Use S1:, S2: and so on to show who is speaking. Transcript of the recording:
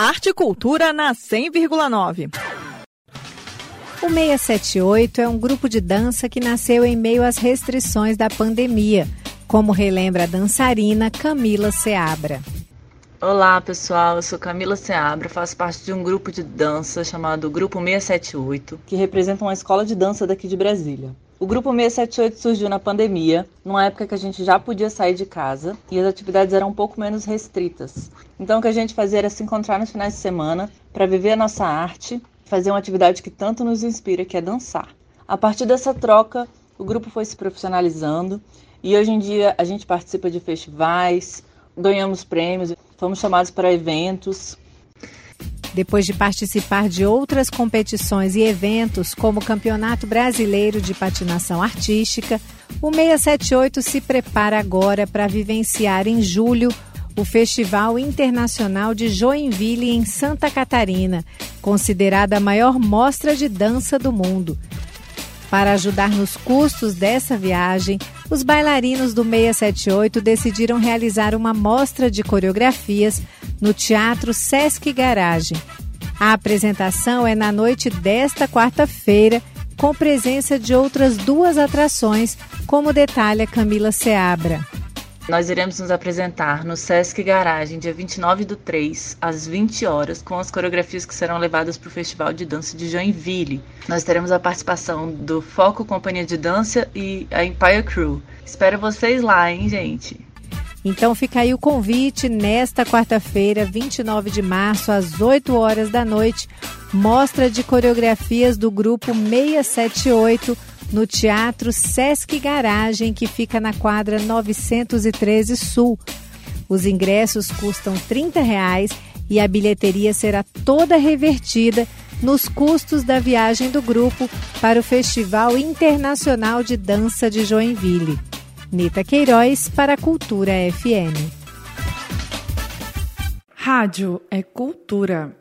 S1: Arte e Cultura na 100,9.
S2: O 678 é um grupo de dança que nasceu em meio às restrições da pandemia, como relembra a dançarina Camila Seabra.
S3: Olá pessoal, eu sou Camila Seabra, faço parte de um grupo de dança chamado Grupo 678, que representa uma escola de dança daqui de Brasília. O Grupo 678 surgiu na pandemia, numa época que a gente já podia sair de casa e as atividades eram um pouco menos restritas. Então o que a gente fazia era se encontrar nos finais de semana para viver a nossa arte, fazer uma atividade que tanto nos inspira, que é dançar. A partir dessa troca, o grupo foi se profissionalizando e hoje em dia a gente participa de festivais, ganhamos prêmios, fomos chamados para eventos.
S2: Depois de participar de outras competições e eventos, como o Campeonato Brasileiro de Patinação Artística, o 678 se prepara agora para vivenciar em julho o Festival Internacional de Joinville, em Santa Catarina, considerada a maior mostra de dança do mundo. Para ajudar nos custos dessa viagem, os bailarinos do 678 decidiram realizar uma mostra de coreografias no Teatro Sesc Garage. A apresentação é na noite desta quarta-feira, com presença de outras duas atrações, como detalha Camila Seabra.
S3: Nós iremos nos apresentar no Sesc Garagem, dia 29 do 3, às 20 horas, com as coreografias que serão levadas para o Festival de Dança de Joinville. Nós teremos a participação do Foco Companhia de Dança e a Empire Crew. Espero vocês lá, hein, gente?
S2: Então fica aí o convite nesta quarta-feira, 29 de março, às 8 horas da noite, mostra de coreografias do grupo 678 no Teatro Sesc Garagem, que fica na quadra 913 Sul. Os ingressos custam 30 reais e a bilheteria será toda revertida nos custos da viagem do grupo para o Festival Internacional de Dança de Joinville. Nita Queiroz para a Cultura FM.
S4: Rádio é cultura.